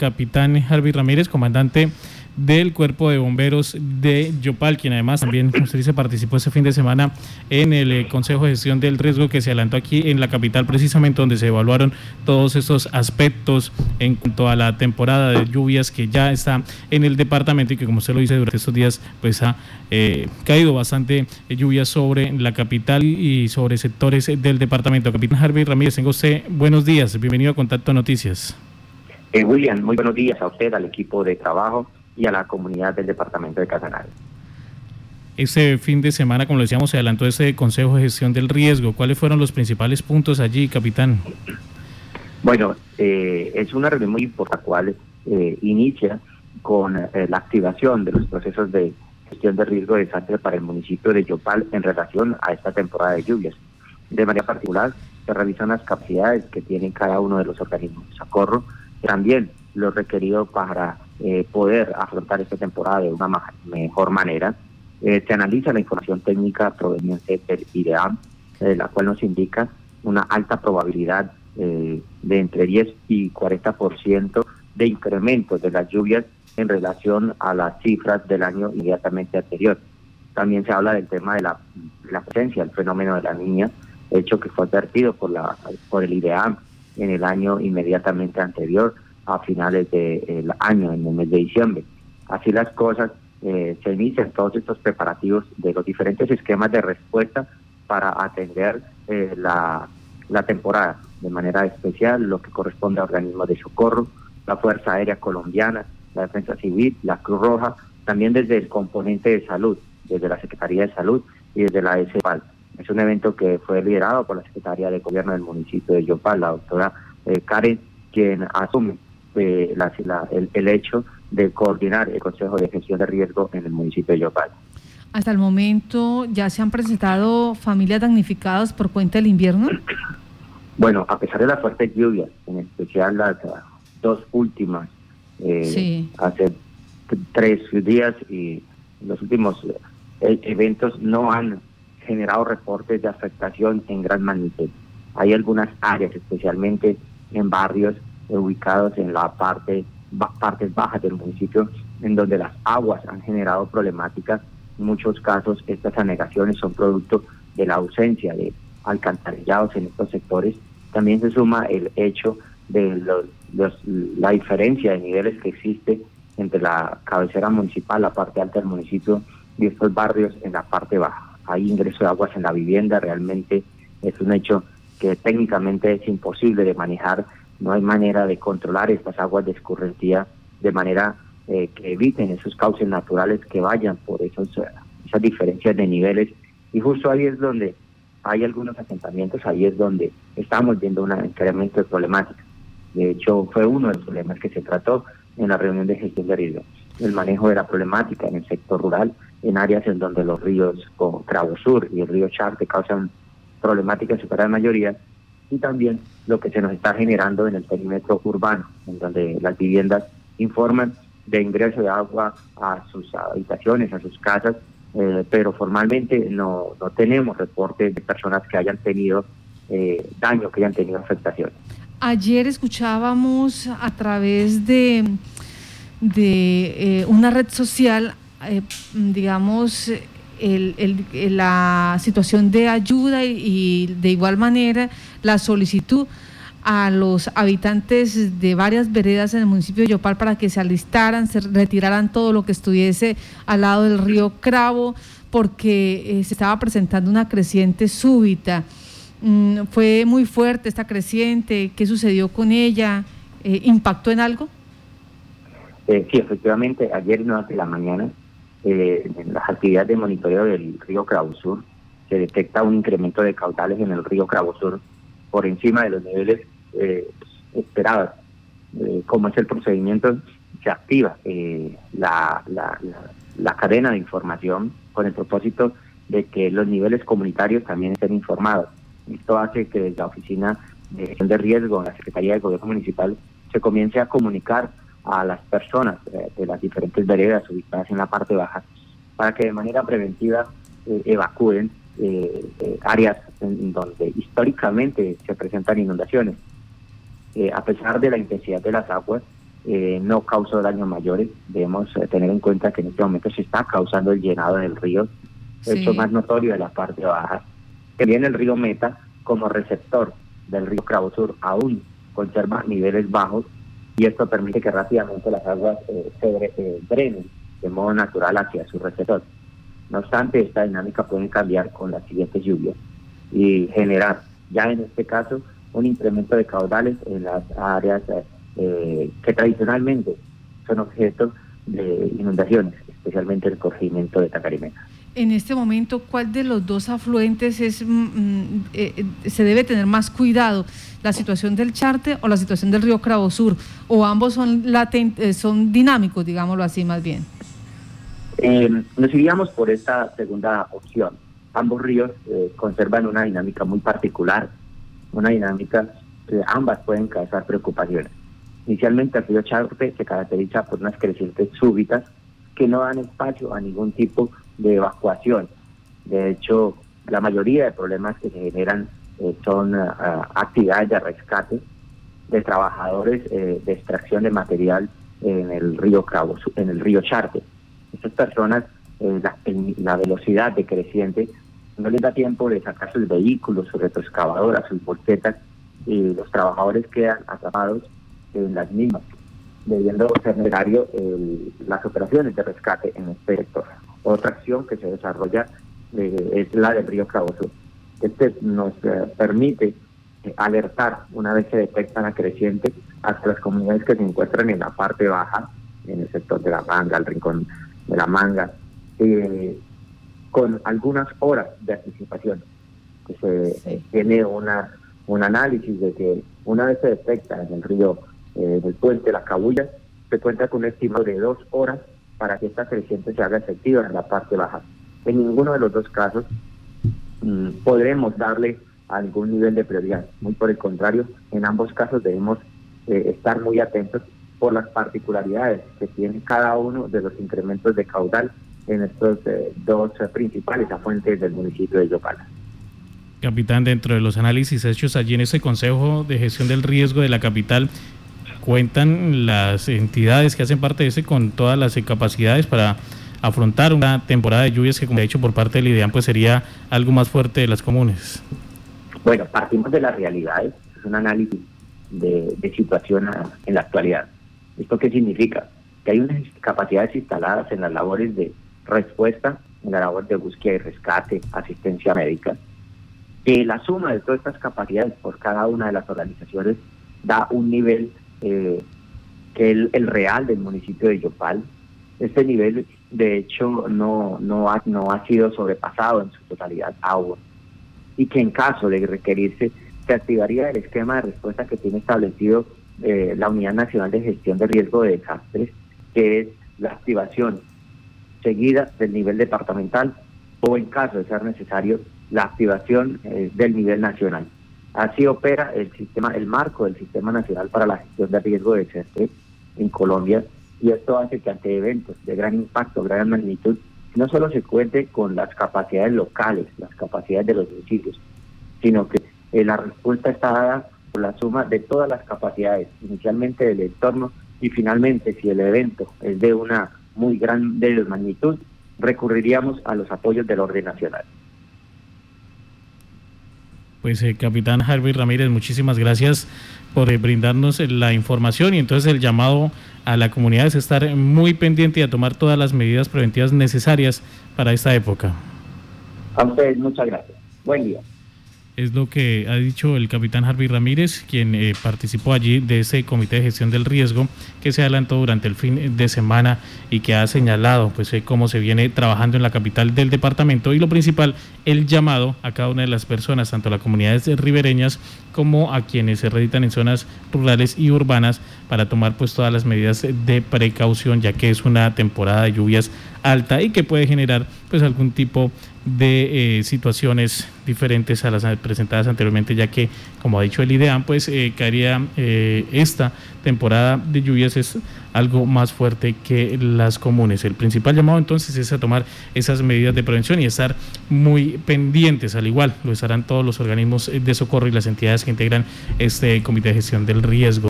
capitán Harvey Ramírez, comandante del Cuerpo de Bomberos de Yopal, quien además también, usted dice, participó ese fin de semana en el eh, Consejo de Gestión del Riesgo que se adelantó aquí en la capital, precisamente donde se evaluaron todos estos aspectos en cuanto a la temporada de lluvias que ya está en el departamento y que, como usted lo dice, durante estos días, pues ha eh, caído bastante lluvia sobre la capital y sobre sectores del departamento. Capitán Harvey Ramírez, tengo usted buenos días, bienvenido a Contacto Noticias. Eh, William, muy buenos días a usted, al equipo de trabajo y a la comunidad del departamento de Casanare. Este fin de semana, como lo decíamos, se adelantó ese Consejo de Gestión del Riesgo. ¿Cuáles fueron los principales puntos allí, capitán? Bueno, eh, es una reunión muy importante, la cual eh, inicia con eh, la activación de los procesos de gestión de riesgo de desastre para el municipio de Yopal en relación a esta temporada de lluvias. De manera particular, se revisan las capacidades que tienen cada uno de los organismos de socorro, también lo requerido para eh, poder afrontar esta temporada de una mejor manera. Eh, se analiza la información técnica proveniente del IDEAM, eh, la cual nos indica una alta probabilidad de entre 10 y 40% de incremento de las lluvias en relación a las cifras del año inmediatamente anterior. También se habla del tema de la, la presencia del fenómeno de la niña, hecho que fue advertido por, la, por el IDEAM en el año inmediatamente anterior a finales del año, en el mes de diciembre. Así las cosas, eh, se inician todos estos preparativos de los diferentes esquemas de respuesta para atender eh, la, temporada, de manera especial lo que corresponde a organismos de socorro, la Fuerza Aérea Colombiana, la Defensa Civil, la Cruz Roja, también desde el componente de salud, desde la Secretaría de Salud y desde la SEPAL. Es un evento que fue liderado por la Secretaría de Gobierno del municipio de Yopal, la doctora eh, Karen, quien asume eh, la, el, hecho de coordinar el Consejo de Gestión de Riesgo en el municipio de Yopal. Hasta el momento ya se han presentado familias damnificadas por cuenta del invierno. Bueno, a pesar de las fuertes lluvias, en especial las dos últimas, eh, hace tres días y los últimos eh, eventos no han generado reportes de afectación en gran magnitud. Hay algunas áreas, especialmente en barrios ubicados en la parte partes bajas del municipio, en donde las aguas han generado problemáticas. En muchos casos, estas anegaciones son producto de la ausencia de alcantarillados en estos sectores. También se suma el hecho de la diferencia de niveles que existe entre la cabecera municipal, la parte alta del municipio, y estos barrios en la parte baja. Hay ingreso de aguas en la vivienda, realmente es un hecho que técnicamente es imposible de manejar no hay manera de controlar estas aguas de escurrentía de manera eh, que eviten esos cauces naturales que vayan por esos, esas diferencias de niveles. Y justo ahí es donde hay algunos asentamientos, ahí es donde estamos viendo un incremento de problemática. De hecho, fue uno de los problemas que se trató en la reunión de gestión de riesgo, el manejo de la problemática en el sector rural, en áreas en donde los ríos como Cravo Sur y el río Charte causan problemáticas en su gran mayoría, y también lo que se nos está generando en el perímetro urbano, en donde las viviendas informan de ingreso de agua a sus habitaciones, a sus casas, eh, pero formalmente no, no tenemos reportes de personas que hayan tenido eh, daño, que hayan tenido afectación. Ayer escuchábamos a través de, de eh, una red social, digamos, el, la situación de ayuda y, de igual manera la solicitud a los habitantes de varias veredas en el municipio de Yopal para que se alistaran, se retiraran todo lo que estuviese al lado del río Cravo, porque eh, se estaba presentando una creciente súbita. Mm, fue muy fuerte esta creciente, ¿qué sucedió con ella? Eh, ¿Impactó en algo? Eh, sí, efectivamente, ayer hace la mañana eh, en las actividades de monitoreo del río Sur se detecta un incremento de caudales en el río Sur por encima de los niveles eh, esperados. Eh, como es el procedimiento, se activa eh, la, la, la, cadena de información con el propósito de que los niveles comunitarios también estén informados. Esto hace que desde la Oficina de Gestión de Riesgo, la Secretaría de Gobierno Municipal, se comience a comunicar a las personas de las diferentes veredas ubicadas en la parte baja para que de manera preventiva eh, evacúen eh, eh, áreas en donde históricamente se presentan inundaciones. a pesar de la intensidad de las aguas, eh, no causó daños mayores. Debemos eh, tener en cuenta que en este momento se está causando el llenado del río, esto más notorio de la parte baja. Que viene el río Meta como receptor del río Cravo Sur aún conserva niveles bajos y esto permite que rápidamente las aguas eh, se drenen de modo natural hacia su receptor. No obstante, esta dinámica puede cambiar con las siguientes lluvias y generar ya en este caso un incremento de caudales en las áreas eh, que tradicionalmente son objeto de inundaciones, especialmente el corregimiento de Tacarimena. En este momento, ¿cuál de los dos afluentes es, mm, mm, eh, eh, se debe tener más cuidado? ¿La situación del Charte o la situación del río Cravo Sur? ¿O ambos son, son dinámicos, digámoslo así más bien? nos iríamos por esta segunda opción. Ambos ríos conservan una dinámica muy particular, una dinámica que ambas pueden causar preocupaciones. Inicialmente el río Charte se caracteriza por unas crecientes súbitas que no dan espacio a ningún tipo de evacuación. De hecho, la mayoría de problemas que se generan eh, son ah, actividades de rescate de trabajadores eh, de extracción de material en el río Cabo, en el río Charte. Estas personas, eh, la, velocidad decreciente no les da tiempo de sacar sus vehículos, sus retroexcavadoras, sus voltetas, y los trabajadores quedan atrapados en las mismas, debiendo ser necesario las operaciones de rescate en este sector. Otra acción que se desarrolla eh, es la del río Sur. Este nos eh, permite eh, alertar una vez se detecta la creciente hasta las comunidades que se encuentran en la parte baja, en el sector de la manga, el rincón de la manga, con algunas horas de anticipación. Que se tiene una, un análisis de que una vez se detecta en el río eh, del puente La Cabulla, se cuenta con un estimado de dos horas para que esta creciente se haga efectiva en la parte baja. En ninguno de los dos casos mm, podremos darle algún nivel de prioridad. Muy por el contrario, en ambos casos debemos eh, estar muy atentos por las particularidades que tiene cada uno de los incrementos de caudal en estos eh, dos principales afluentes del municipio de Yopala. Capitán, dentro de los análisis hechos allí en ese Consejo de Gestión del Riesgo de la capital, cuentan las entidades que hacen parte de ese con todas las capacidades para afrontar una temporada de lluvias que, como ha dicho por parte del IDEAN, pues sería algo más fuerte de las comunes. Bueno, partimos de las realidades, es un análisis de, situación en la actualidad. ¿Esto qué significa? Que hay unas capacidades instaladas en las labores de respuesta, en la labor de búsqueda y rescate, asistencia médica, que la suma de todas estas capacidades por cada una de las organizaciones da un nivel eh, que el, real del municipio de Yopal. Este nivel, de hecho, no, no, ha, no ha sido sobrepasado en su totalidad aún. Y que en caso de requerirse, se activaría el esquema de respuesta que tiene establecido eh, la Unidad Nacional de Gestión de Riesgo de Desastres, que es la activación seguida del nivel departamental o en caso de ser necesario la activación eh, del nivel nacional. Así opera el sistema, el marco del Sistema Nacional para la Gestión de Riesgo de Desastre en Colombia y esto hace que ante eventos de gran impacto, gran magnitud, no solo se cuente con las capacidades locales, las capacidades de los municipios, sino que eh, la respuesta está dada por la suma de todas las capacidades, inicialmente del entorno y finalmente si el evento es de una muy gran magnitud, recurriríamos a los apoyos del orden nacional. Pues eh, capitán Harvey Ramírez, muchísimas gracias por eh, brindarnos la información y entonces el llamado a la comunidad es estar muy pendiente y a tomar todas las medidas preventivas necesarias para esta época. A ustedes muchas gracias. Buen día es lo que ha dicho el capitán Harvey Ramírez, quien eh, participó allí de ese comité de gestión del riesgo que se adelantó durante el fin de semana y que ha señalado pues eh, cómo se viene trabajando en la capital del departamento. Y lo principal, el llamado a cada una de las personas, tanto a las comunidades ribereñas como a quienes se reditan en zonas rurales y urbanas para tomar pues todas las medidas de precaución ya que es una temporada de lluvias alta y que puede generar pues algún tipo de eh, situaciones diferentes a las presentadas anteriormente, ya que, como ha dicho el IDEAM, pues eh, caería eh, esta temporada de lluvias es algo más fuerte que las comunes. El principal llamado entonces es a tomar esas medidas de prevención y estar muy pendientes, al igual lo estarán todos los organismos de socorro y las entidades que integran este comité de gestión del riesgo.